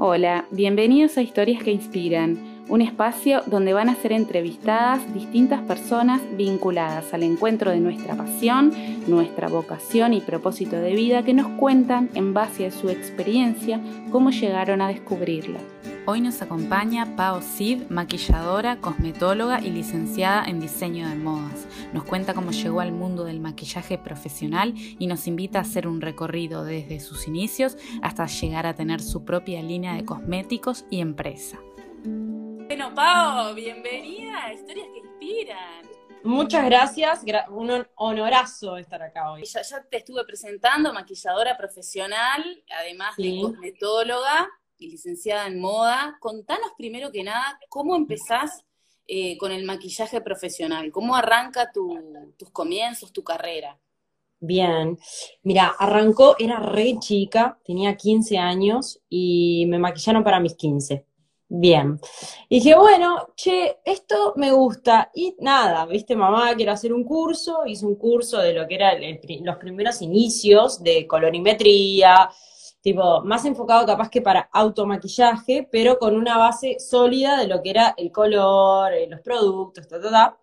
Hola, bienvenidos a Historias que Inspiran, un espacio donde van a ser entrevistadas distintas personas vinculadas al encuentro de nuestra pasión, nuestra vocación y propósito de vida que nos cuentan en base a su experiencia cómo llegaron a descubrirla. Hoy nos acompaña Pao Sid, maquilladora, cosmetóloga y licenciada en diseño de modas. Nos cuenta cómo llegó al mundo del maquillaje profesional y nos invita a hacer un recorrido desde sus inicios hasta llegar a tener su propia línea de cosméticos y empresa. Bueno, Pao, bienvenida a Historias que Inspiran. Muchas gracias, un honorazo estar acá hoy. Ya, ya te estuve presentando, maquilladora profesional, además de cosmetóloga y licenciada en moda. Contanos primero que nada, ¿cómo empezás eh, con el maquillaje profesional? ¿Cómo arranca tus comienzos, tu carrera? Bien, mira, arrancó, era re chica, tenía 15 años y me maquillaron para mis 15. Bien. Y dije, bueno, che, esto me gusta. Y nada, viste, mamá, quiero hacer un curso. Hice un curso de lo que eran los primeros inicios de colorimetría, tipo, más enfocado capaz que para automaquillaje, pero con una base sólida de lo que era el color, eh, los productos, ta, ta, ta.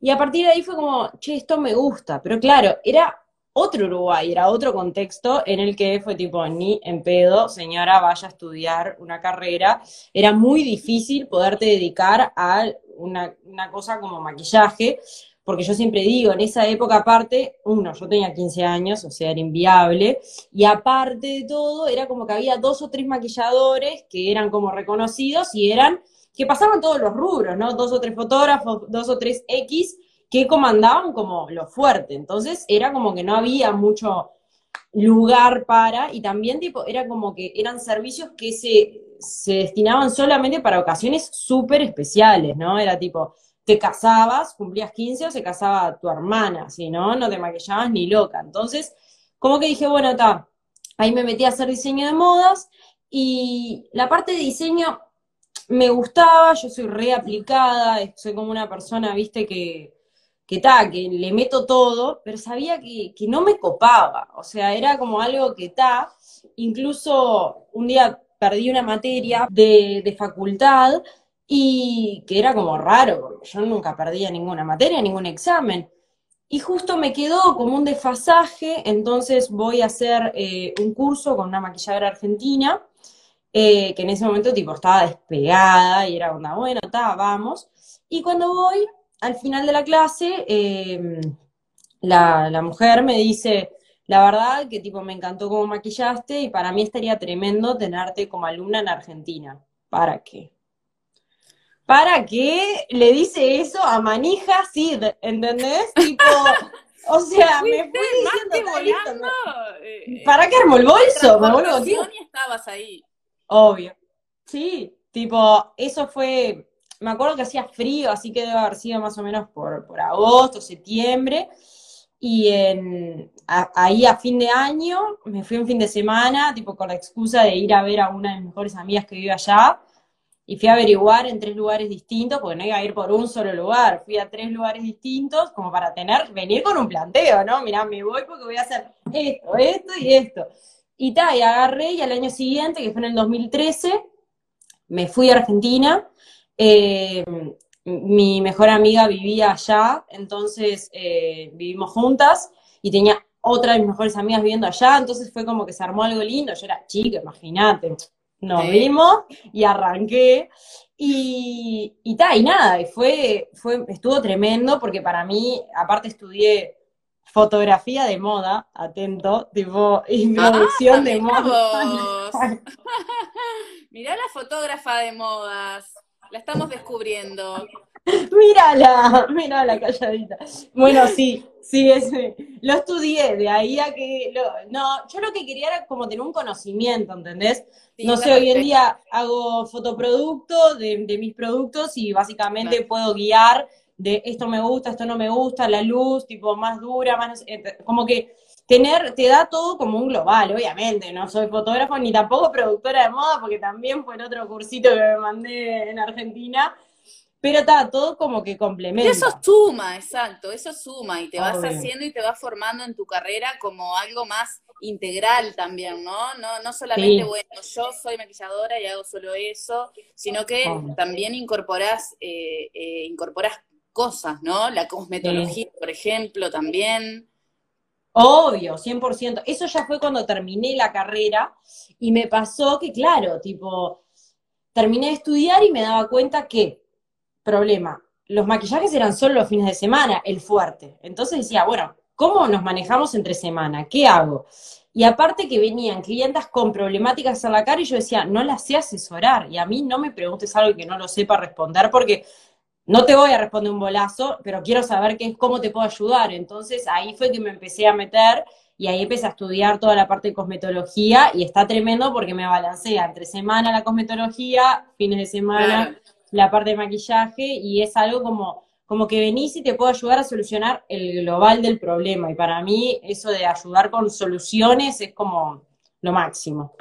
Y a partir de ahí fue como, che, esto me gusta. Pero claro, era otro Uruguay, era otro contexto en el que fue tipo, ni en pedo, señora, vaya a estudiar una carrera. Era muy difícil poderte dedicar a una, una cosa como maquillaje porque yo siempre digo, en esa época aparte, uno, yo tenía 15 años, o sea, era inviable, y aparte de todo, era como que había dos o tres maquilladores que eran como reconocidos y eran, que pasaban todos los rubros, ¿no? Dos o tres fotógrafos, dos o tres X, que comandaban como lo fuerte, entonces era como que no había mucho lugar para, y también tipo, era como que eran servicios que se, se destinaban solamente para ocasiones súper especiales, ¿no? Era tipo, te casabas, cumplías 15 o se casaba tu hermana, si no, no te maquillabas ni loca. Entonces, como que dije, bueno, está, ahí me metí a hacer diseño de modas y la parte de diseño me gustaba, yo soy reaplicada, soy como una persona, viste, que, que ta, que le meto todo, pero sabía que, que no me copaba, o sea, era como algo que ta, incluso un día perdí una materia de, de facultad y que era como raro, porque yo nunca perdía ninguna materia, ningún examen. Y justo me quedó como un desfasaje, entonces voy a hacer eh, un curso con una maquilladora argentina, eh, que en ese momento tipo estaba despegada y era onda, bueno, está, vamos. Y cuando voy, al final de la clase, em, la, la mujer me dice, la verdad que tipo me encantó cómo maquillaste y para mí estaría tremendo tenerte como alumna en Argentina. ¿Para qué? Para que le dice eso a Manija Sid, ¿entendés? Tipo, o sea, me fui diciendo eh, ¿Para qué armó el bolso? Me vuelvo y estabas ahí. Obvio. Sí, tipo, eso fue, me acuerdo que hacía frío, así que debe haber sido más o menos por, por agosto, septiembre. Y en, ahí a fin de año me fui un fin de semana, tipo con la excusa de ir a ver a una de mis mejores amigas que vive allá y fui a averiguar en tres lugares distintos, porque no iba a ir por un solo lugar, fui a tres lugares distintos como para tener, venir con un planteo, ¿no? Mirá, me voy porque voy a hacer esto, esto y esto. Y tal, y agarré y al año siguiente, que fue en el 2013, me fui a Argentina, eh, mi mejor amiga vivía allá, entonces eh, vivimos juntas y tenía otra de mis mejores amigas viviendo allá, entonces fue como que se armó algo lindo, yo era chica, imagínate, nos vimos y arranqué. Y, y, y nada, y fue, fue, estuvo tremendo porque para mí, aparte estudié fotografía de moda, atento, tipo, y ah, producción de moda. Mirá la fotógrafa de modas, la estamos descubriendo. mírala, mírala calladita. Bueno, sí, sí, ese, lo estudié, de ahí a que, no, yo lo que quería era como tener un conocimiento, ¿entendés? no sé, hoy en día hago fotoproducto de, mis productos y básicamente puedo guiar de esto me gusta, esto no me gusta, la luz, tipo, más dura, más, como que tener, te da todo como un global, obviamente, no soy fotógrafo ni tampoco productora de moda, porque también fue en otro cursito que me mandé en Argentina, pero está todo como que complementa. Y eso suma, exacto, eso suma y te vas haciendo y te vas formando en tu carrera como algo más integral también, ¿no? No, no solamente, bueno, yo soy maquilladora y hago solo eso, sino que también incorporás, eh, eh, incorporás cosas, ¿no? La cosmetología, por ejemplo, también. Obvio, 100%. Eso ya fue cuando terminé la carrera y me pasó que, claro, tipo, terminé de estudiar y me daba cuenta que, problema, los maquillajes eran solo los fines de semana, el fuerte. Entonces decía, bueno, ¿cómo nos manejamos entre semana? ¿Qué hago? Y aparte que venían clientas con problemáticas en la cara y yo decía, no las sé asesorar. Y a mí no me preguntes algo que no lo sepa responder porque no te voy a responder un bolazo, pero quiero saber qué cómo te puedo ayudar. Entonces ahí fue que me empecé a meter y ahí empecé a estudiar toda la parte de cosmetología y está tremendo porque me balancea entre semana la cosmetología, fines de semana la parte de maquillaje y es algo como, como que venís y te puedo ayudar a solucionar el global del problema. Y para mí eso de ayudar con soluciones es como lo máximo.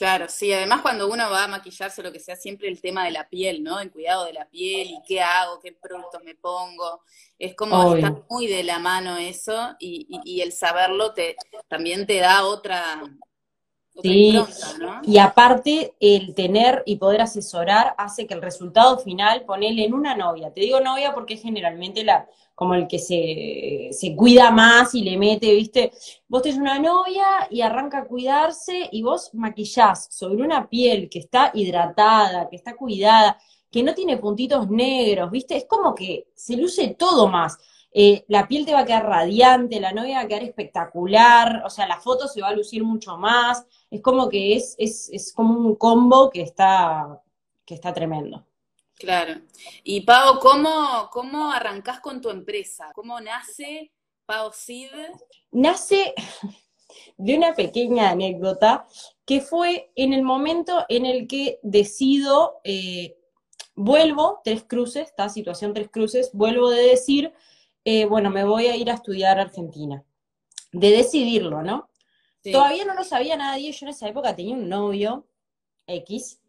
Claro, sí, además cuando uno va a maquillarse, lo que sea, siempre el tema de la piel, ¿no? El cuidado de la piel y qué hago, qué productos me pongo. Es como está muy de la mano eso y, y, el saberlo te también te da otra, Sí, y aparte el tener y poder asesorar hace que el resultado final, ponele en una novia, te digo novia porque es generalmente la, como el que se, se cuida más y le mete, viste, vos tenés una novia y arranca a cuidarse y vos maquillás sobre una piel que está hidratada, que está cuidada, que no tiene puntitos negros, viste, es como que se luce todo más. Eh, la piel te va a quedar radiante, la novia va a quedar espectacular, o sea, la foto se va a lucir mucho más, es como que es, es, es como un combo que está, que está tremendo. Claro. Y Pau, ¿cómo, ¿cómo arrancás con tu empresa? ¿Cómo nace Pau Sid? Nace de una pequeña anécdota que fue en el momento en el que decido, eh, vuelvo, tres cruces, esta situación tres cruces, vuelvo de decir, eh, bueno, me voy a ir a estudiar a Argentina. De decidirlo, ¿no? Todavía no lo sabía nadie, yo en esa época tenía un novio, X,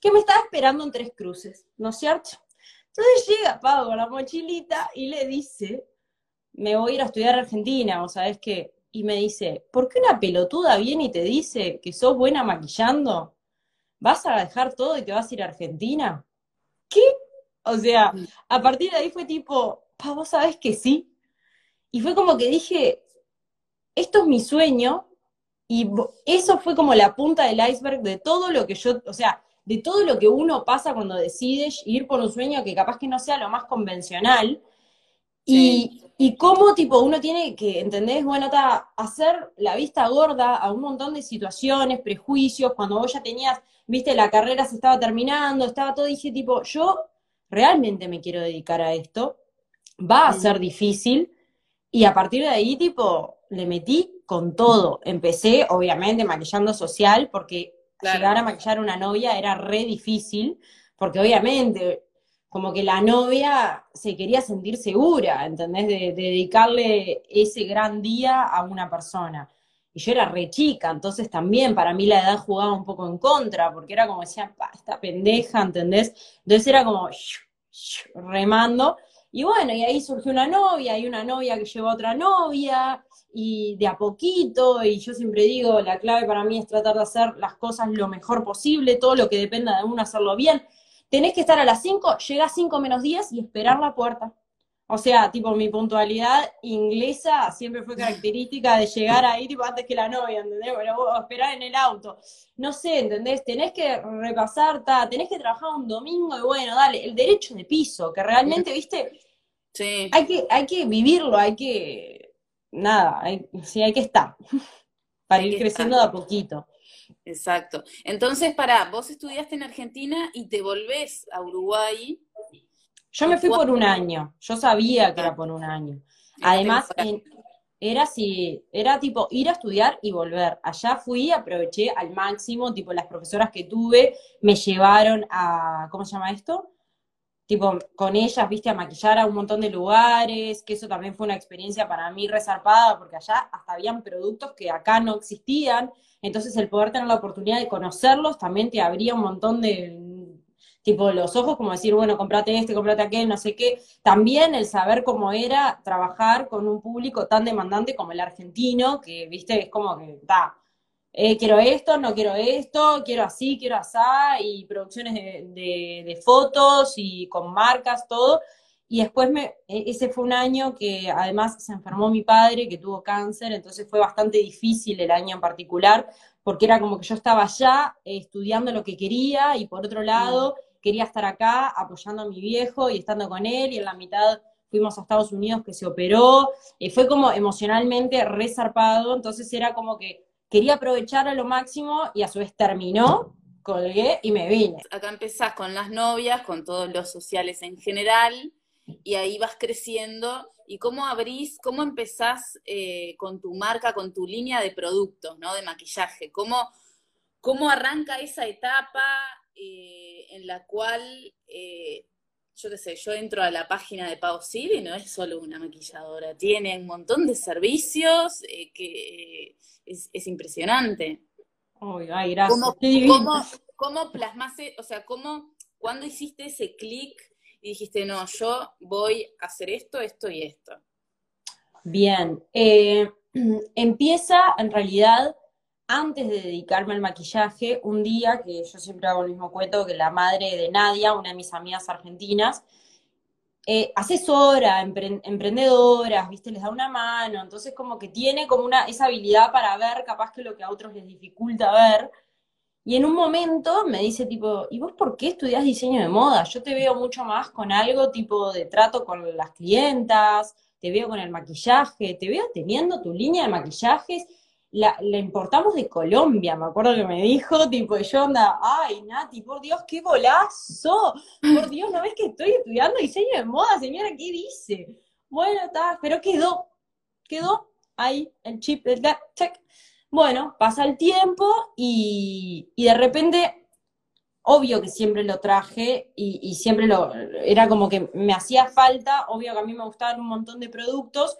que me estaba esperando en tres cruces, ¿no es cierto? Entonces llega Pau con la mochilita y le dice, me voy a ir a estudiar a Argentina, o sabes qué, y me dice, ¿por qué una pelotuda viene y te dice que sos buena maquillando? ¿Vas a dejar todo y te vas a ir a Argentina? ¿Qué? O sea, a partir de ahí fue tipo, pa, vos sabés que sí. Y fue como que dije, esto es mi sueño, y eso fue como la punta del iceberg de todo lo que yo, o sea, de todo lo que uno pasa cuando decides ir por un sueño que capaz que no sea lo más convencional. Y, y cómo, tipo, uno tiene que, ¿entendés? Bueno, está hacer la vista gorda a un montón de situaciones, prejuicios, cuando vos ya tenías, viste, la carrera se estaba terminando, estaba todo, dije, tipo, yo realmente me quiero dedicar a esto, va a ser difícil, y a partir de ahí, tipo, le metí con todo. Empecé, obviamente, maquillando social, porque llegar a maquillar a una novia era re difícil, porque obviamente, como que la novia se quería sentir segura, ¿entendés? De, dedicarle ese gran día a una persona. Y yo era re chica, entonces también para mí la edad jugaba un poco en contra, porque era como decía, esta pendeja, ¿entendés? Entonces era como remando. Y bueno, y ahí surgió una novia, y una novia que llevó a otra novia, y de a poquito, y yo siempre digo, la clave para mí es tratar de hacer las cosas lo mejor posible, todo lo que dependa de uno hacerlo bien. Tenés que estar a las 5, llegás 5 menos 10 y esperar la puerta. O sea, tipo, mi puntualidad inglesa siempre fue característica de llegar ahí, tipo, antes que la novia, ¿entendés? Bueno, esperar en el auto. No sé, ¿entendés? Tenés que repasar, ta, tenés que trabajar un domingo y bueno, dale, el derecho de piso, que realmente, viste, sí. hay, que, hay que vivirlo, hay que, nada, hay, sí, hay que estar, para ir creciendo de a poquito. Exacto. Entonces, para, vos estudiaste en Argentina y te volvés a Uruguay yo me fui por un año, yo sabía que era por un año. Además, era si, era tipo ir a estudiar y volver. Allá fui, aproveché al máximo, tipo las profesoras que tuve me llevaron a, ¿cómo se llama esto? Tipo, con ellas, viste, a maquillar a un montón de lugares, que eso también fue una experiencia para mí resarpada, porque allá hasta habían productos que acá no existían, entonces el poder tener la oportunidad de conocerlos también te abría un montón de Tipo, los ojos como decir, bueno, comprate este, comprate aquel, no sé qué. También el saber cómo era trabajar con un público tan demandante como el argentino, que, viste, es como que, da, eh, quiero esto, no quiero esto, quiero así, quiero asá, y producciones de, de, fotos y con marcas, todo. Y después me, e, ese fue un año que además se enfermó mi padre, que tuvo cáncer, entonces fue bastante difícil el año en particular, porque era como que yo estaba allá eh, estudiando lo que quería y por otro lado quería estar acá apoyando a mi viejo y estando con él y en la mitad fuimos a Estados Unidos que se operó, y fue como emocionalmente resarpado, entonces era como que quería aprovechar a lo máximo y a su vez terminó, colgué y me vine. Acá empezás con las novias, con todos los sociales en general, y ahí vas creciendo. ¿Y cómo abrís, cómo empezás eh, con tu marca, con tu línea de productos, ¿no? De maquillaje? ¿Cómo, cómo arranca esa etapa? Eh, en la cual, eh, yo qué sé, yo entro a la página de Pau y no es solo una maquilladora, tiene un montón de servicios que es, impresionante. ay, gracias. ¿Cómo, cómo, plasmaste, o sea, cómo, cuando hiciste ese clic y dijiste, no, yo voy a hacer esto, esto y esto? Bien, empieza en realidad antes de dedicarme al maquillaje, un día, que yo siempre hago el mismo cuento, que la madre de Nadia, una de mis amigas argentinas, eh, asesora, emprendedoras, ¿viste? Les da una mano, entonces como que tiene como una, esa habilidad para ver capaz que lo que a otros les dificulta ver. Y en un momento me dice tipo, ¿y vos por qué estudias diseño de moda? Yo te veo mucho más con algo tipo de trato con las clientas, te veo con el maquillaje, te veo teniendo tu línea de maquillajes la, importamos de Colombia, me acuerdo que me dijo, tipo, yo onda, ay, Nati, por Dios, qué golazo, por Dios, ¿no ves que estoy estudiando diseño de moda, señora? ¿Qué dice? Bueno, está, pero quedó, quedó ahí el chip del check. Bueno, pasa el tiempo y, y de repente, obvio que siempre lo traje y, y siempre lo, era como que me hacía falta, obvio que a mí me gustaban un montón de productos,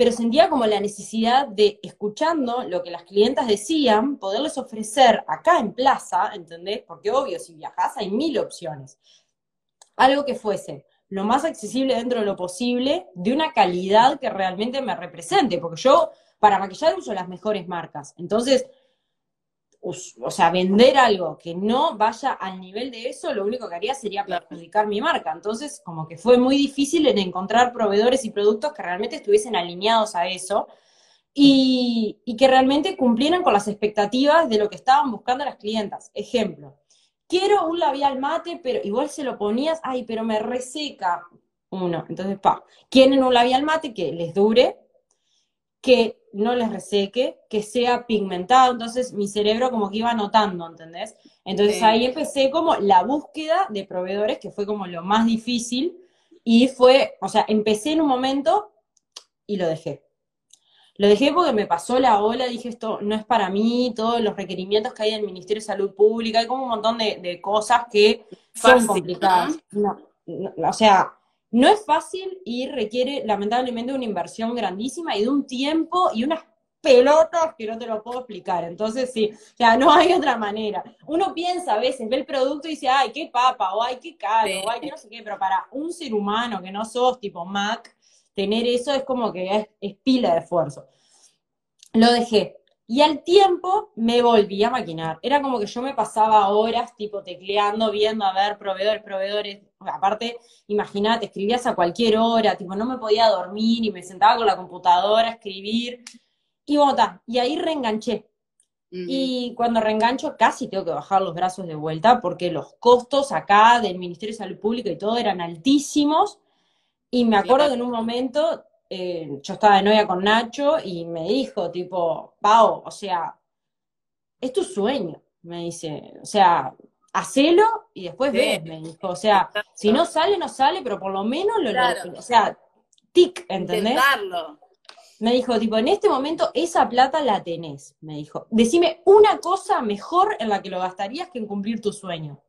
pero sentía como la necesidad de, escuchando lo que las clientas decían, poderles ofrecer acá en plaza, ¿entendés? Porque obvio, si viajas hay mil opciones. Algo que fuese lo más accesible dentro de lo posible, de una calidad que realmente me represente, porque yo para maquillar uso las mejores marcas. Entonces, o sea, vender algo que no vaya al nivel de eso, lo único que haría sería perjudicar mi marca. Entonces, como que fue muy difícil en encontrar proveedores y productos que realmente estuviesen alineados a eso y, que realmente cumplieran con las expectativas de lo que estaban buscando las clientas. Ejemplo, quiero un labial mate, pero igual se lo ponías, ay, pero me reseca uno. Entonces, pa, quieren un labial mate que les dure, que no les reseque, que sea pigmentado. Entonces mi cerebro como que iba notando, ¿entendés? Entonces ahí empecé como la búsqueda de proveedores, que fue como lo más difícil. Y fue, o sea, empecé en un momento y lo dejé. Lo dejé porque me pasó la ola, dije esto no es para mí, todos los requerimientos que hay en el Ministerio de Salud Pública, hay como un montón de, cosas que son complicadas. o sea, no es fácil y requiere lamentablemente una inversión grandísima y de un tiempo y unas pelotas que no te lo puedo explicar. Entonces, sí, o sea, no hay otra manera. Uno piensa a veces, ve el producto y dice, ay, qué papa, o ay, qué caro, o ay, qué no sé qué, pero para un ser humano que no sos tipo Mac, tener eso es como que es, es pila de esfuerzo. Lo dejé. Y al tiempo me volví a maquinar. Era como que yo me pasaba horas tipo tecleando, viendo a ver proveedores, proveedores. Aparte, imagínate, escribías a cualquier hora, tipo no me podía dormir y me sentaba con la computadora a escribir. Y bota, y ahí reenganché. Y cuando reengancho casi tengo que bajar los brazos de vuelta porque los costos acá del Ministerio de Salud Pública y todo eran altísimos. Y me acuerdo que en un momento eh, yo estaba de novia con Nacho y me dijo, tipo, Pau, o sea, es tu sueño, me dice, o sea, hacelo y después ves, me dijo, o sea, si no sale, no sale, pero por lo menos lo, o sea, tic, ¿entendés? Me dijo, tipo, en este momento esa plata la tenés, me dijo. Decime una cosa mejor en la que lo gastarías que en cumplir tu sueño.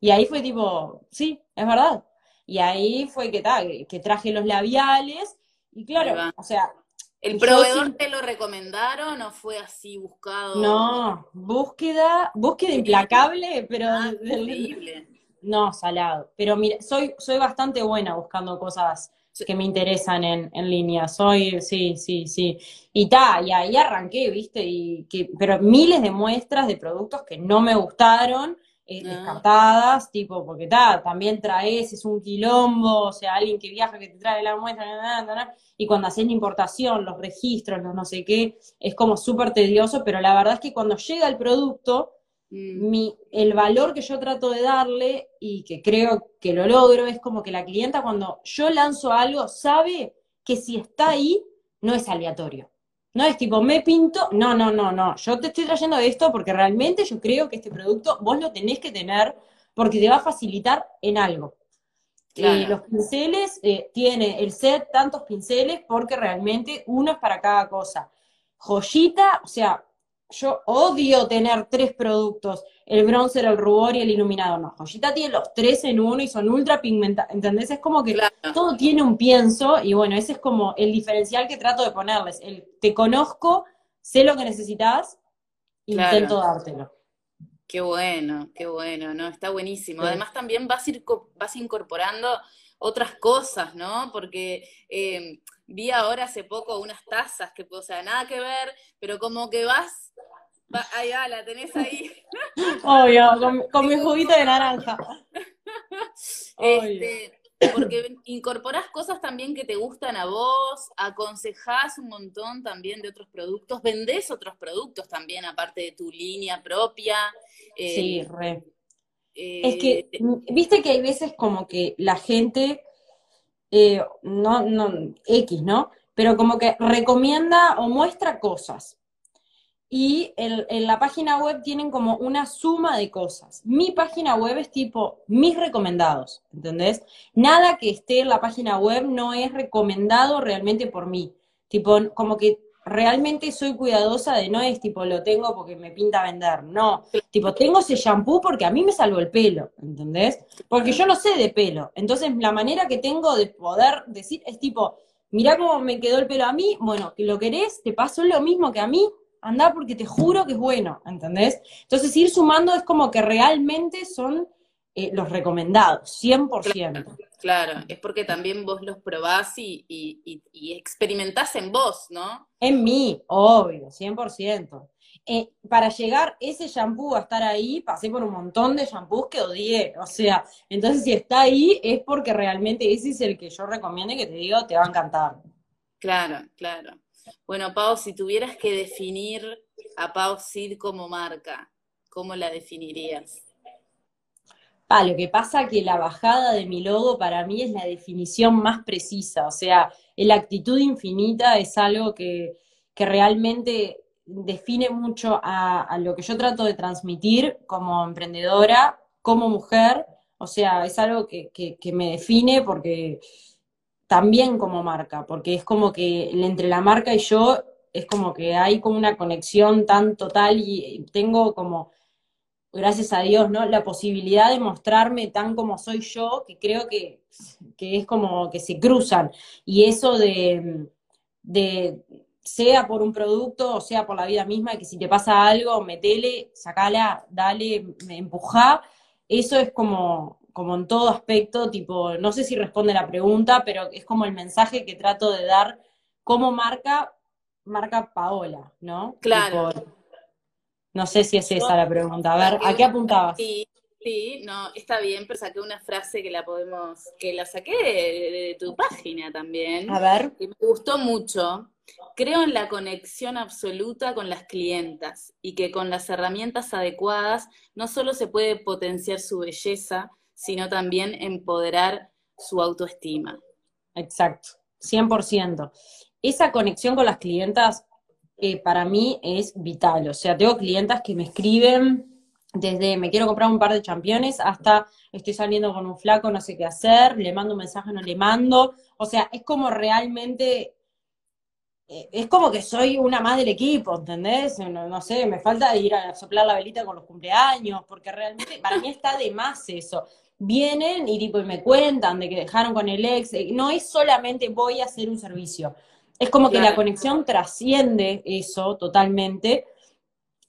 Y ahí fue tipo, sí, es verdad. Y ahí fue que, tal, que traje los labiales. Y claro, o sea, ¿El proveedor te lo recomendaron o fue así buscado? No, búsqueda, búsqueda implacable, pero ah, increíble. No, salado. Pero mira, soy, soy bastante buena buscando cosas que me interesan en, en línea. Soy, sí, sí, sí. Y ta, y ahí arranqué, ¿viste? Y que, pero miles de muestras de productos que no me gustaron, eh, ah. descartadas, tipo, porque ta, también traes, es un quilombo, o sea, alguien que viaja que te trae la muestra, y cuando haces la importación, los registros, los no sé qué, es como súper tedioso, pero la verdad es que cuando llega el producto, Mm. Mi, el valor que yo trato de darle y que creo que lo logro es como que la clienta cuando yo lanzo algo sabe que si está ahí no es aleatorio. No es tipo, me pinto, no, no, no, no, yo te estoy trayendo esto porque realmente yo creo que este producto vos lo tenés que tener porque te va a facilitar en algo. Eh, los pinceles, eh, tiene el set tantos pinceles porque realmente uno es para cada cosa. Joyita, o sea, yo odio tener tres productos, el bronzer, el rubor y el iluminado. No, Joyita tiene los tres en uno y son ultra pigmentados, ¿entendés? Es como que todo tiene un pienso y bueno, ese es como el diferencial que trato de ponerles. El te conozco, sé lo que necesitas, intento dártelo. Qué bueno, qué bueno, ¿no? Está buenísimo. Además también vas, ir, vas incorporando otras cosas, ¿no? Porque... Eh, vi ahora hace poco unas tazas que, o sea, nada que ver, pero como que vas, ahí va, la tenés ahí. Obvio, con, mi juguito de naranja. Este, porque incorporás cosas también que te gustan a vos, aconsejás un montón también de otros productos, vendés otros productos también, aparte de tu línea propia. sí, eh, es que, eh, viste que hay veces como que la gente eh, no, no, X, ¿no? Pero como que recomienda o muestra cosas. Y en, la página web tienen como una suma de cosas. Mi página web es tipo mis recomendados, ¿entendés? Nada que esté en la página web no es recomendado realmente por mí. Tipo, como que realmente soy cuidadosa de no es tipo lo tengo porque me pinta vender, no, tipo tengo ese shampoo porque a mí me salvó el pelo, ¿entendés? Porque yo no sé de pelo, entonces la manera que tengo de poder decir es tipo, mirá cómo me quedó el pelo a mí, bueno, que lo querés, te pasó lo mismo que a mí, anda porque te juro que es bueno, ¿entendés? Entonces ir sumando es como que realmente son eh, los recomendados, 100%. Claro, es porque también vos los probás y, y, experimentás en vos, ¿no? En mí, obvio, 100%. Eh, para llegar ese shampoo a estar ahí, pasé por un montón de shampoos que odié. O sea, entonces si está ahí es porque realmente ese es el que yo recomiendo y que te digo, te va a encantar. Claro, claro. Bueno, Pau, si tuvieras que definir a Pau Sid como marca, ¿cómo la definirías? Ah, lo que pasa que la bajada de mi logo para mí es la definición más precisa, o sea, la actitud infinita es algo que, realmente define mucho a, lo que yo trato de transmitir como emprendedora, como mujer, o sea, es algo que, que me define porque también como marca, porque es como que entre la marca y yo es como que hay como una conexión tan total y tengo como gracias a Dios, ¿no? La posibilidad de mostrarme tan como soy yo, que creo que, es como que se cruzan. Y eso de, de, sea por un producto o sea por la vida misma, que si te pasa algo, metele, sacala, dale, empuja, eso es como, como en todo aspecto, tipo, no sé si responde la pregunta, pero es como el mensaje que trato de dar como marca, marca Paola, ¿no? Claro. No sé si es esa la pregunta. A ver, ¿a qué apuntabas? Sí, sí, no, está bien, pero saqué una frase que la podemos, que la saqué de, tu página también. A ver. Y me gustó mucho. Creo en la conexión absoluta con las clientas y que con las herramientas adecuadas no solo se puede potenciar su belleza, sino también empoderar su autoestima. Exacto, 100%. Esa conexión con las clientas para mí es vital. O sea, tengo clientas que me escriben desde me quiero comprar un par de championes hasta estoy saliendo con un flaco, no sé qué hacer, le mando un mensaje, no le mando. O sea, es como realmente, eh, es como que soy una más del equipo, ¿entendés? No, sé, me falta ir a soplar la velita con los cumpleaños, porque realmente para mí está de más eso. Vienen y tipo y me cuentan de que dejaron con el ex. No es solamente voy a hacer un servicio Es como que la conexión trasciende eso totalmente.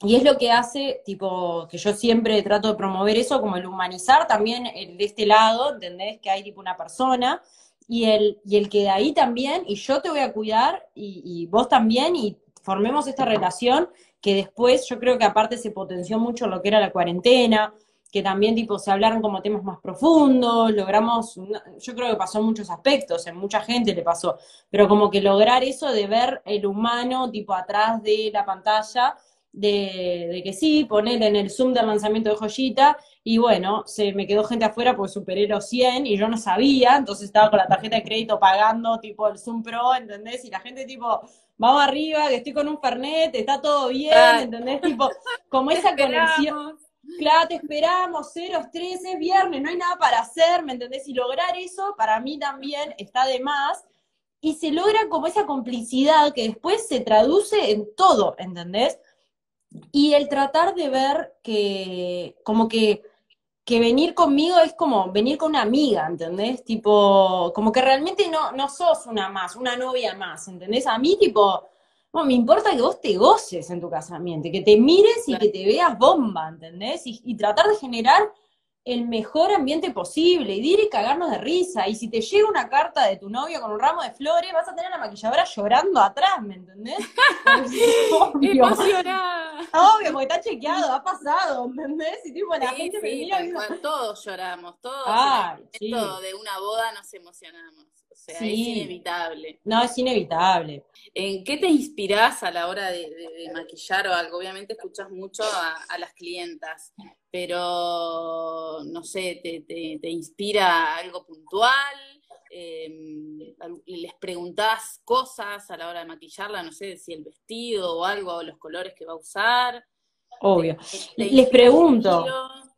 Y es lo que hace, tipo, que yo siempre trato de promover eso, como el humanizar también el de este lado, ¿entendés? Que hay tipo una persona, y el, y el que de ahí también, y yo te voy a cuidar, y, y vos también, y formemos esta relación, que después yo creo que aparte se potenció mucho lo que era la cuarentena, que también tipo se hablaron como temas más profundos, logramos, yo creo que pasó en muchos aspectos, en mucha gente le pasó, pero como que lograr eso de ver el humano tipo atrás de la pantalla, de, de que sí, poner en el Zoom del lanzamiento de Joyita, y bueno, se me quedó gente afuera porque superé los 100 y yo no sabía, entonces estaba con la tarjeta de crédito pagando tipo el Zoom Pro, ¿entendés? Y la gente tipo, vamos arriba, que estoy con un Fernet, está todo bien. ¿entendés? Tipo, como esa conexión. Claro, te esperamos, ceros, tres, es viernes, no hay nada para hacer, ¿me entendés? Y lograr eso para mí también está de más. Y se logra como esa complicidad que después se traduce en todo, ¿entendés? Y el tratar de ver que, como que, que venir conmigo es como venir con una amiga, ¿entendés? Tipo, como que realmente no, no sos una más, una novia más, ¿entendés? A mí, tipo, no, me importa que vos te goces en tu casamiento, que te mires y Claro. que te veas bomba, ¿entendés? Y, y tratar de generar el mejor ambiente posible, y de ir y cagarnos de risa. Y si te llega una carta de tu novio con un ramo de flores, vas a tener a la maquilladora llorando atrás, ¿me entendés? Obvio. Emocionada. Obvio, porque está chequeado, ha pasado, ¿entendés? Y tipo, la Sí, gente me sí, mira y cual, todos lloramos, todos Ay, sí. de una boda nos emocionamos. Sea, Sí. es inevitable. No, es inevitable. ¿En qué te inspirás a la hora de, de- de maquillar o algo? Obviamente escuchas mucho a, a las clientas, pero no sé, ¿te, te- te inspira algo puntual? Eh, al- ¿les preguntás cosas a la hora de maquillarla? No sé, si el vestido o algo, o los colores que va a usar. Obvio. ¿Te- te Les pregunto. estilo?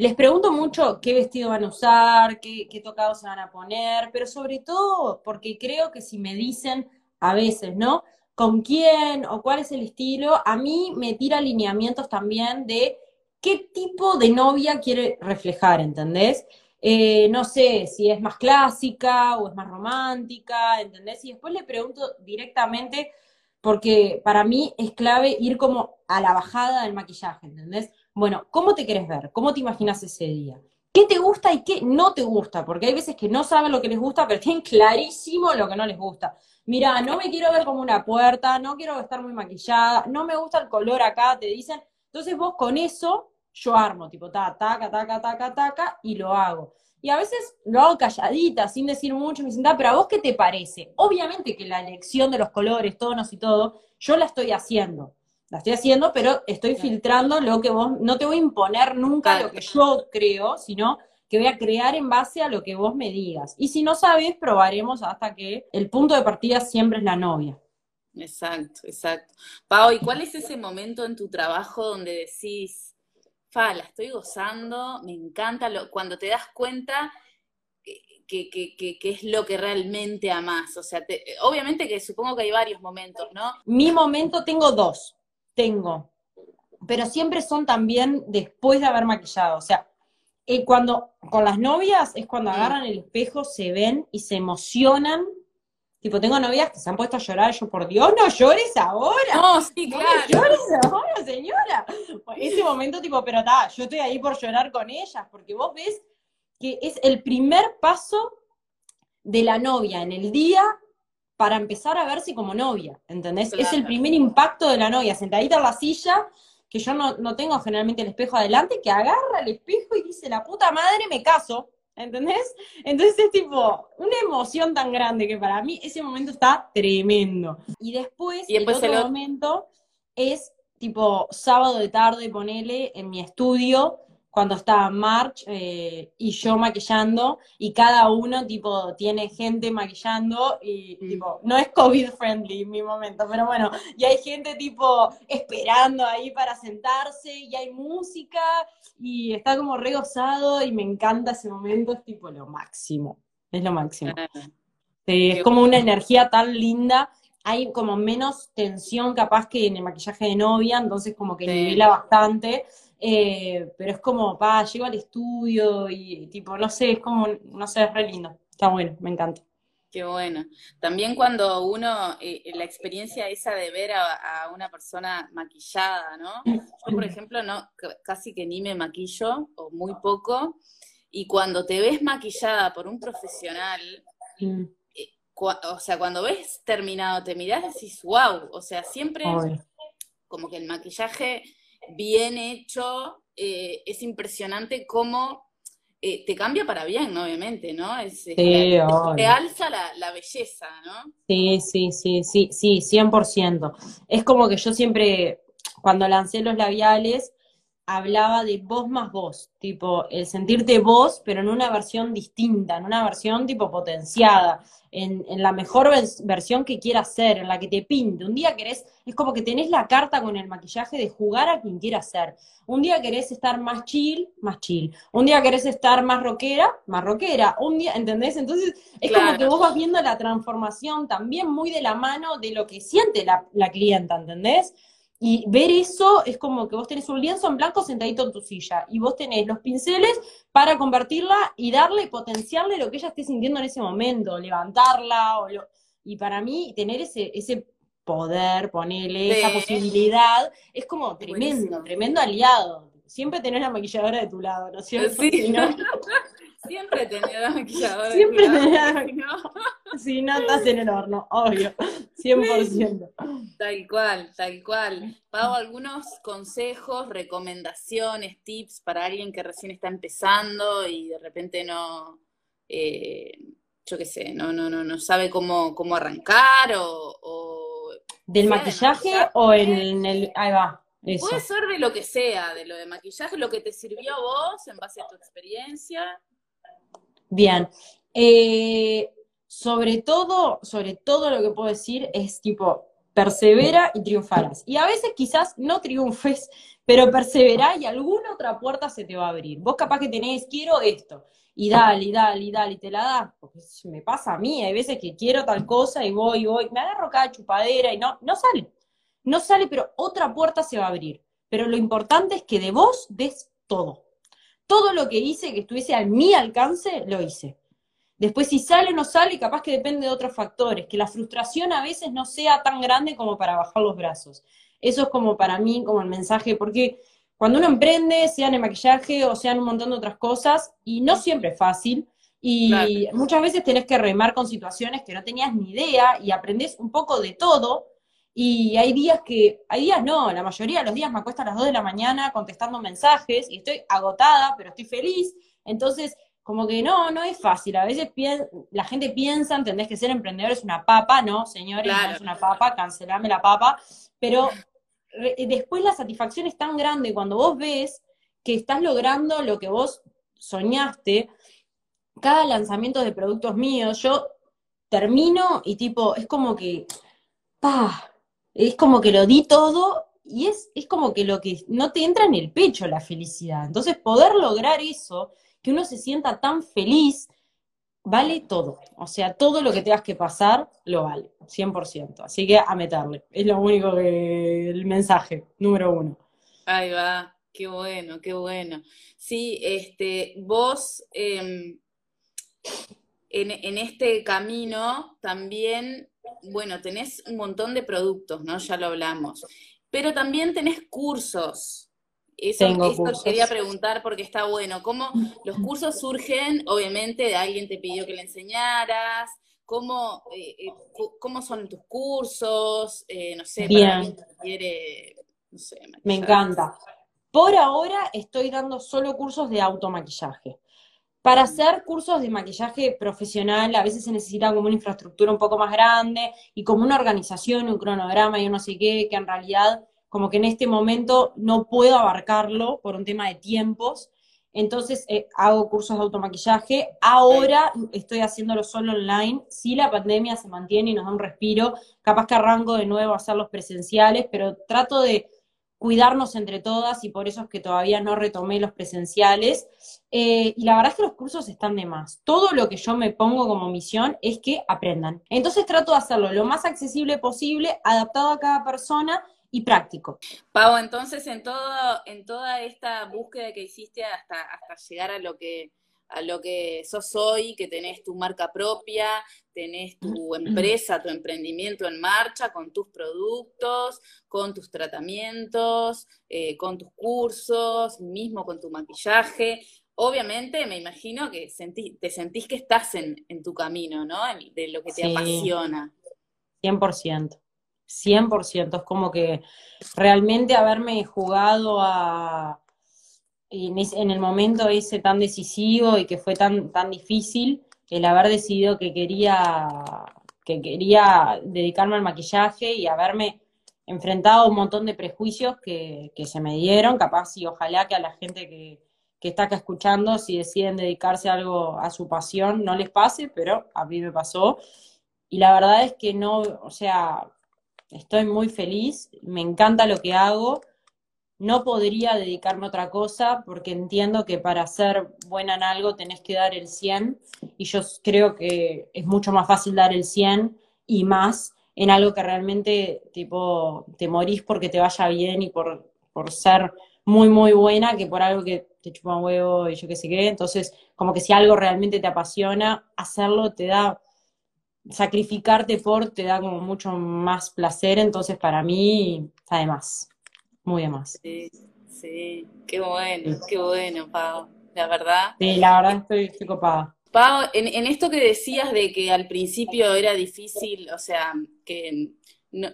Les pregunto mucho qué vestido van a usar, qué, qué tocado se van a poner, pero sobre todo porque creo que si me dicen a veces, ¿no? ¿Con quién o cuál es el estilo? A mí me tira lineamientos también de qué tipo de novia quiere reflejar, ¿entendés? Eh, no sé si es más clásica o es más romántica, ¿entendés? Y después le pregunto directamente, porque para mí es clave ir como a la bajada del maquillaje, ¿entendés? Bueno, ¿cómo te querés ver? ¿Cómo te imaginas ese día? ¿Qué te gusta y qué no te gusta? Porque hay veces que no saben lo que les gusta, pero tienen clarísimo lo que no les gusta. Mira, no me quiero ver como una puerta, no quiero estar muy maquillada, no me gusta el color acá, te dicen. Entonces vos con eso, yo armo, tipo, ta, taca, taca, taca, taca, y lo hago. Y a veces lo hago calladita, sin decir mucho, me dicen, "Ta, pero a vos qué te parece? Obviamente que la elección de los colores, tonos y todo, yo la estoy haciendo. La estoy haciendo, pero estoy filtrando lo que vos, no te voy a imponer nunca Claro. lo que yo creo, sino que voy a crear en base a lo que vos me digas. Y si no sabes, probaremos hasta que el punto de partida siempre es la novia. Exacto, exacto. Pau, ¿y cuál es ese momento en tu trabajo donde decís, fa, la estoy gozando, me encanta, lo, cuando te das cuenta que, que, que- que- que es lo que realmente amás? O sea, te- obviamente que supongo que hay varios momentos, ¿no? Mi momento tengo dos, tengo, pero siempre son también después de haber maquillado. O sea, eh, cuando con las novias es cuando agarran el espejo, se ven y se emocionan. Tipo, tengo novias que se han puesto a llorar, yo, por Dios, no llores ahora. No, sí, No claro. me llores ahora, señora. Ese momento, tipo, pero está, yo estoy ahí por llorar con ellas, porque vos ves que es el primer paso de la novia en el día para empezar a verse como novia, ¿entendés? Es el primer impacto de la novia, sentadita en la silla, que yo no, no tengo generalmente el espejo adelante, que agarra el espejo y dice, la puta madre, me caso, ¿entendés? Entonces es tipo una emoción tan grande que para mí ese momento está tremendo. Y después, Y después el otro el otro- momento es tipo sábado de tarde, ponele, en mi estudio, cuando está March eh, y yo maquillando, y cada uno, tipo, tiene gente maquillando, y, Mm. tipo, no es COVID friendly mi momento, pero bueno, y hay gente, tipo, esperando ahí para sentarse, y hay música, y está como re gozado, y me encanta ese momento, es tipo lo máximo, es lo máximo. Ah, Sí, es como una energía tan linda. Hay como menos tensión capaz que en el maquillaje de novia, entonces como que Sí. nivela bastante. Eh, pero es como, pa, llego al estudio y tipo, no sé, es como, no sé, es re lindo. Está bueno, me encanta. Qué bueno. También cuando uno, eh, la experiencia esa de ver a, una persona maquillada, ¿no? Yo, por ejemplo, no, casi que ni me maquillo, o muy poco, y cuando te ves maquillada por un profesional, mm. eh, o sea, cuando ves terminado, te mirás y decís, wow, o sea, siempre como que el maquillaje bien hecho, eh, es impresionante cómo eh, te cambia para bien, obviamente, ¿no? Es, sí, te alza la, belleza, ¿no? Sí, sí, sí, sí, sí, 100%. Es como que yo siempre, cuando lancé los labiales, hablaba de voz más voz, tipo el sentirte voz, pero en una versión distinta, en una versión tipo potenciada, en, la mejor versión que quieras ser, en la que te pinte. Un día querés, es como que tenés la carta con el maquillaje de jugar a quien quieras ser. Un día querés estar más chill, más chill. Un día querés estar más rockera, más rockera. Un día, ¿entendés? Entonces es como que vos vas viendo la transformación también muy de la mano de lo que siente la, la clienta, ¿entendés? Y ver eso es como que vos tenés un lienzo en blanco sentadito en tu silla y vos tenés los pinceles para convertirla y darle, potenciarle lo que ella esté sintiendo en ese momento, levantarla. O Y para mí, tener ese, ese poder, ponerle esa posibilidad, es como tremendo, tremendo aliado. Siempre tener la maquilladora de tu lado, ¿no es cierto? Sí. Siempre tener la maquilladora. Siempre tener la Si no, estás en el horno, obvio. 100%. Tal cual, tal cual. Pago algunos consejos, recomendaciones, tips para alguien que recién está empezando y de repente no, eh, yo qué sé, no, no, no, no sabe cómo, cómo arrancar o... ¿Del maquillaje, o en el... Ahí va. Puede ser de lo que sea, de lo de maquillaje, lo que te sirvió a vos en base a tu experiencia. Bien. Eh, sobre todo, sobre todo lo que puedo decir es tipo, persevera y triunfarás. Y a veces quizás no triunfes, pero persevera y alguna otra puerta se te va a abrir. Vos capaz que tenés, quiero esto, y dale, y dale, y dale, y te la das, porque me pasa a mí, hay veces que quiero tal cosa y voy, voy, me agarro cada chupadera y no, no sale, no sale, pero otra puerta se va a abrir. Pero lo importante es que de vos des todo todo lo que hice que estuviese a mi alcance, lo hice. Después, si sale o no sale, capaz que depende de otros factores, que la frustración a veces no sea tan grande como para bajar los brazos. Eso es como para mí, como el mensaje, porque cuando uno emprende, sea en el maquillaje o sea en un montón de otras cosas, y no siempre es fácil, y muchas veces tenés que remar con situaciones que no tenías ni idea y aprendés un poco de todo, y hay días que, hay días no, la mayoría de los días me acuesto a las 2 de la mañana contestando mensajes y estoy agotada, pero estoy feliz. Entonces, como que no, no es fácil. A veces la gente piensa, entendés que ser emprendedor es una papa, no, señores, no es una papa, cancelame la papa. Pero después la satisfacción es tan grande cuando vos ves que estás logrando lo que vos soñaste. Cada lanzamiento de productos míos, yo termino y tipo, es como que, pa, es como que lo di todo y es, es como que lo que no te entra en el pecho la felicidad. Entonces, poder lograr eso, que uno se sienta tan feliz, vale todo. O sea, todo lo que tengas que pasar, lo vale, 100%. Así que a meterle. Es lo único que, el mensaje, número uno. Ahí va, qué bueno, qué bueno. Sí, este, vos em, en, en este camino también bueno, tenés un montón de productos, ¿no? Ya lo hablamos. Pero también tenés cursos. Eso, quería preguntar porque está bueno. ¿Cómo los cursos surgen? Obviamente, de alguien te pidió que le enseñaras. ¿Cómo, eh, eh, cómo son tus cursos? Eh, no sé, para alguien que quiere, no sé, Me encanta. Por ahora estoy dando solo cursos de automaquillaje. Para hacer cursos de maquillaje profesional a veces se necesita como una infraestructura un poco más grande y como una organización, un cronograma y un no sé qué, que en realidad como que en este momento no puedo abarcarlo por un tema de tiempos. Entonces eh, hago cursos de automaquillaje. Ahora estoy haciéndolo solo online. Si la pandemia se mantiene y nos da un respiro, capaz que arranco de nuevo a hacerlos presenciales, pero trato de cuidarnos entre todas y por eso es que todavía no retomé los presenciales. Eh, y la verdad es que los cursos están de más. Todo lo que yo me pongo como misión es que aprendan. Entonces trato de hacerlo lo más accesible posible, adaptado a cada persona y práctico. Pau, entonces en todo, en toda esta búsqueda que hiciste hasta, hasta llegar a lo que a lo que sos hoy, que tenés tu marca propia, tenés tu empresa, tu emprendimiento en marcha con tus productos, con tus tratamientos, eh, con tus cursos, mismo con tu maquillaje. Obviamente me imagino que te sentís que estás en, tu camino, ¿no? De lo que te sí, apasiona. 100%. 100%. Es como que realmente haberme jugado a, en, el momento ese tan decisivo y que fue tan, tan difícil, el haber decidido que quería, que quería dedicarme al maquillaje y haberme enfrentado a un montón de prejuicios que, se me dieron, capaz y ojalá que a la gente que, que está acá escuchando, si deciden dedicarse a algo, a su pasión, no les pase, pero a mí me pasó. Y la verdad es que no, o sea, estoy muy feliz, me encanta lo que hago, no podría dedicarme a otra cosa porque entiendo que para ser buena en algo tenés que dar el 100 y yo creo que es mucho más fácil dar el 100 y más en algo que realmente tipo te morís porque te vaya bien y por, por ser muy muy buena que por algo que te chupa un huevo y yo qué sé qué. Entonces, como que si algo realmente te apasiona, hacerlo te da, sacrificarte por te da como mucho más placer. Entonces, para mí, además. Muy demás. Sí, sí, qué bueno, qué bueno, Pau, la verdad. Sí, la verdad estoy, estoy copada. Pau, en, esto que decías de que al principio era difícil, o sea, que, no,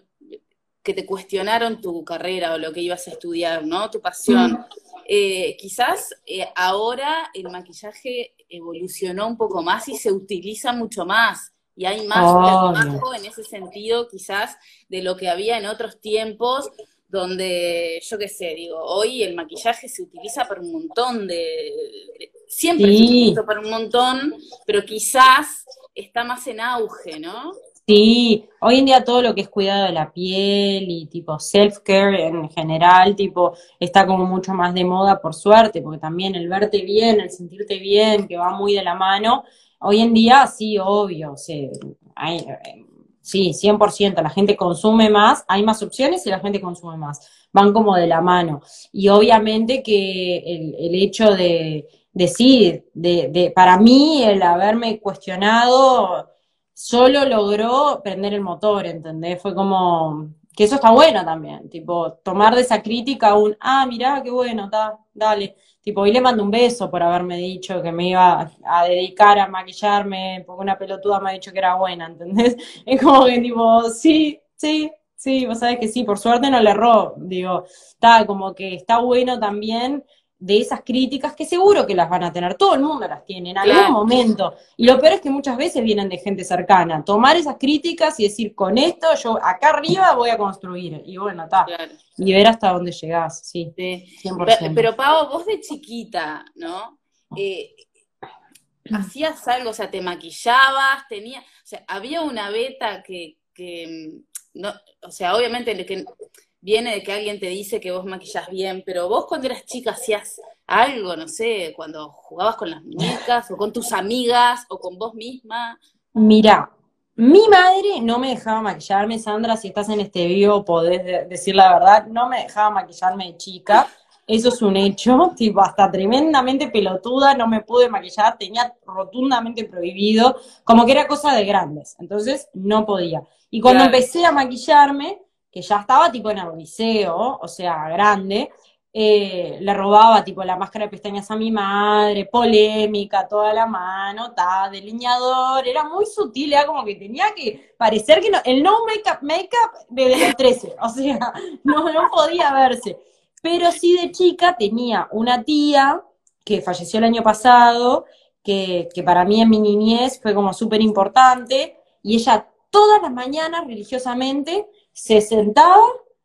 que te cuestionaron tu carrera o lo que ibas a estudiar, ¿no? Tu pasión. Mm. Eh, quizás eh, ahora el maquillaje evolucionó un poco más y se utiliza mucho más. Y hay más trabajo en ese sentido, quizás, de lo que había en otros tiempos, donde yo qué sé, digo, hoy el maquillaje se utiliza para un montón de, siempre se utiliza para un montón, pero quizás está más en auge, ¿no? Sí, hoy en día todo lo que es cuidado de la piel y tipo self-care en general, tipo, está como mucho más de moda por suerte, porque también el verte bien, el sentirte bien, que va muy de la mano, hoy en día sí, obvio, sí, hay, Sí, 100%, la gente consume más, hay más opciones y la gente consume más, van como de la mano. Y obviamente que el, hecho de, decir, de, de, para mí el haberme cuestionado solo logró prender el motor, ¿entendés? Fue como, que eso está bueno también, tipo, tomar de esa crítica un, ah, mirá, qué bueno, está, dale. Tipo, hoy le mando un beso por haberme dicho que me iba a dedicar a maquillarme, porque una pelotuda me ha dicho que era buena, ¿entendés? Es como que, tipo, sí, sí, sí, vos sabés que sí, por suerte no le erró, digo, está como que está bueno también de esas críticas que seguro que las van a tener, todo el mundo las tiene en algún momento. Y lo peor es que muchas veces vienen de gente cercana. Tomar esas críticas y decir, con esto yo acá arriba voy a construir. Y bueno, está. Y ver hasta dónde llegás, sí. Pero, Pau, vos de chiquita, ¿no? Eh, hacías algo, o sea, te maquillabas, tenía, o sea, había una beta que, que mm, no, o sea, obviamente que viene de que alguien te dice que vos maquillas bien, pero vos cuando eras chica hacías algo, no sé, cuando jugabas con las muñecas o con tus amigas o con vos misma. Mira, mi madre no me dejaba maquillarme, Sandra, si estás en este vivo podés decir la verdad, no me dejaba maquillarme de chica, eso es un hecho, tipo, hasta tremendamente pelotuda, no me pude maquillar, tenía rotundamente prohibido, como que era cosa de grandes, entonces no podía. Y cuando empecé a maquillarme, que ya estaba tipo en liceo, o sea, grande, eh, le robaba tipo la máscara de pestañas a mi madre, polémica, toda la mano, ta, delineador, era muy sutil, era como que tenía que parecer que no, el no make-up, make-up desde los 13, o sea, no, no podía verse. Pero sí de chica tenía una tía que falleció el año pasado, que, que para mí en mi niñez fue como súper importante, y ella todas las mañanas religiosamente se sentaba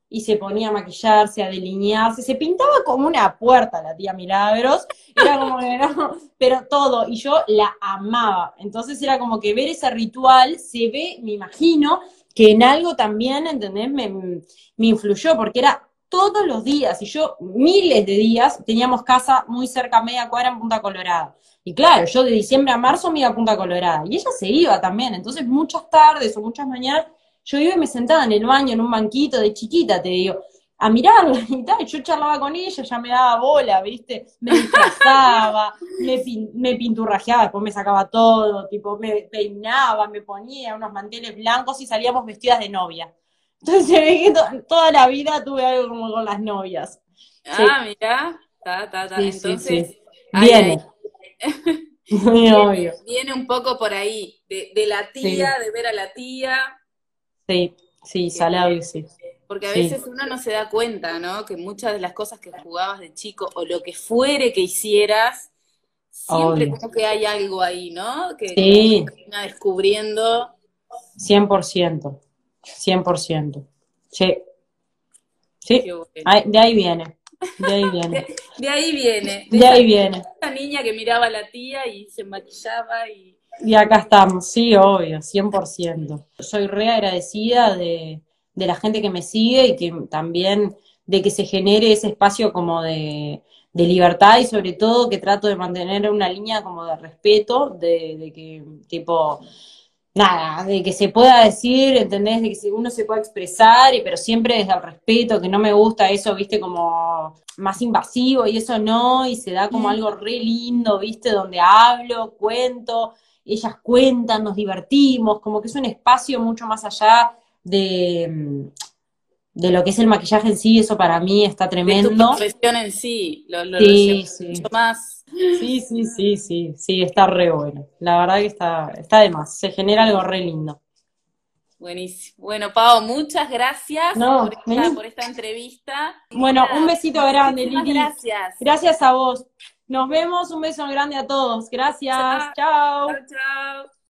y se ponía a maquillarse, a delinearse, se pintaba como una puerta la tía Milagros, era como que no, pero todo, y yo la amaba. Entonces era como que ver ese ritual se ve, me imagino, que en algo también, ¿entendés? Me, me influyó, porque era todos los días, y yo miles de días, teníamos casa muy cerca, media cuadra en Punta Colorada. Y claro, yo de diciembre a marzo me iba a Punta Colorada, y ella se iba también, entonces muchas tardes o muchas mañanas yo iba y me sentaba en el baño, en un banquito de chiquita, te digo. a mirarla y tal. Yo charlaba con ella, ya me daba bola, ¿viste? Me disfrazaba, me, me pinturrajeaba, después me sacaba todo, tipo, me peinaba, me ponía unos manteles blancos y salíamos vestidas de novia. Entonces se ve que toda la vida tuve algo como con las novias. Ah, mira, ta, ta, ta. Entonces, viene. Muy obvio. Viene un poco por ahí, de, la tía, de ver a la tía. Sí, sí, salado, sí. Porque a veces uno no se da cuenta, ¿no? Que muchas de las cosas que jugabas de chico o lo que fuere que hicieras, siempre como que hay algo ahí, ¿no? Que sí. termina descubriendo. 100%, 100%. Sí. Sí, de ahí viene. De ahí viene. De, ahí viene. De, ahí viene. Esa niña que miraba a la tía y se maquillaba y... Y acá estamos, sí, obvio, 100%. Soy re agradecida de, de la gente que me sigue y que también de que se genere ese espacio como de, de libertad y sobre todo que trato de mantener una línea como de respeto, de, de que tipo nada, de que se pueda decir, ¿entendés? De que uno se pueda expresar, y, pero siempre desde el respeto, que no me gusta eso, viste, como más invasivo y eso no, y se da como mm. algo re lindo, viste, donde hablo, cuento, ellas cuentan, nos divertimos, como que es un espacio mucho más allá de, de lo que es el maquillaje en sí, eso para mí está tremendo. De tu profesión en sí, lo, lo, sí, sí. mucho más Sí, sí, sí, sí, sí, está re bueno. La verdad que está, está de más, se genera algo re lindo. Buenísimo. Bueno, Pau, muchas gracias por, esta, entrevista. Bueno, un besito grande, Lili. Gracias. Gracias a vos. Nos vemos, un beso grande a todos. Gracias. Chao. Chao, chao.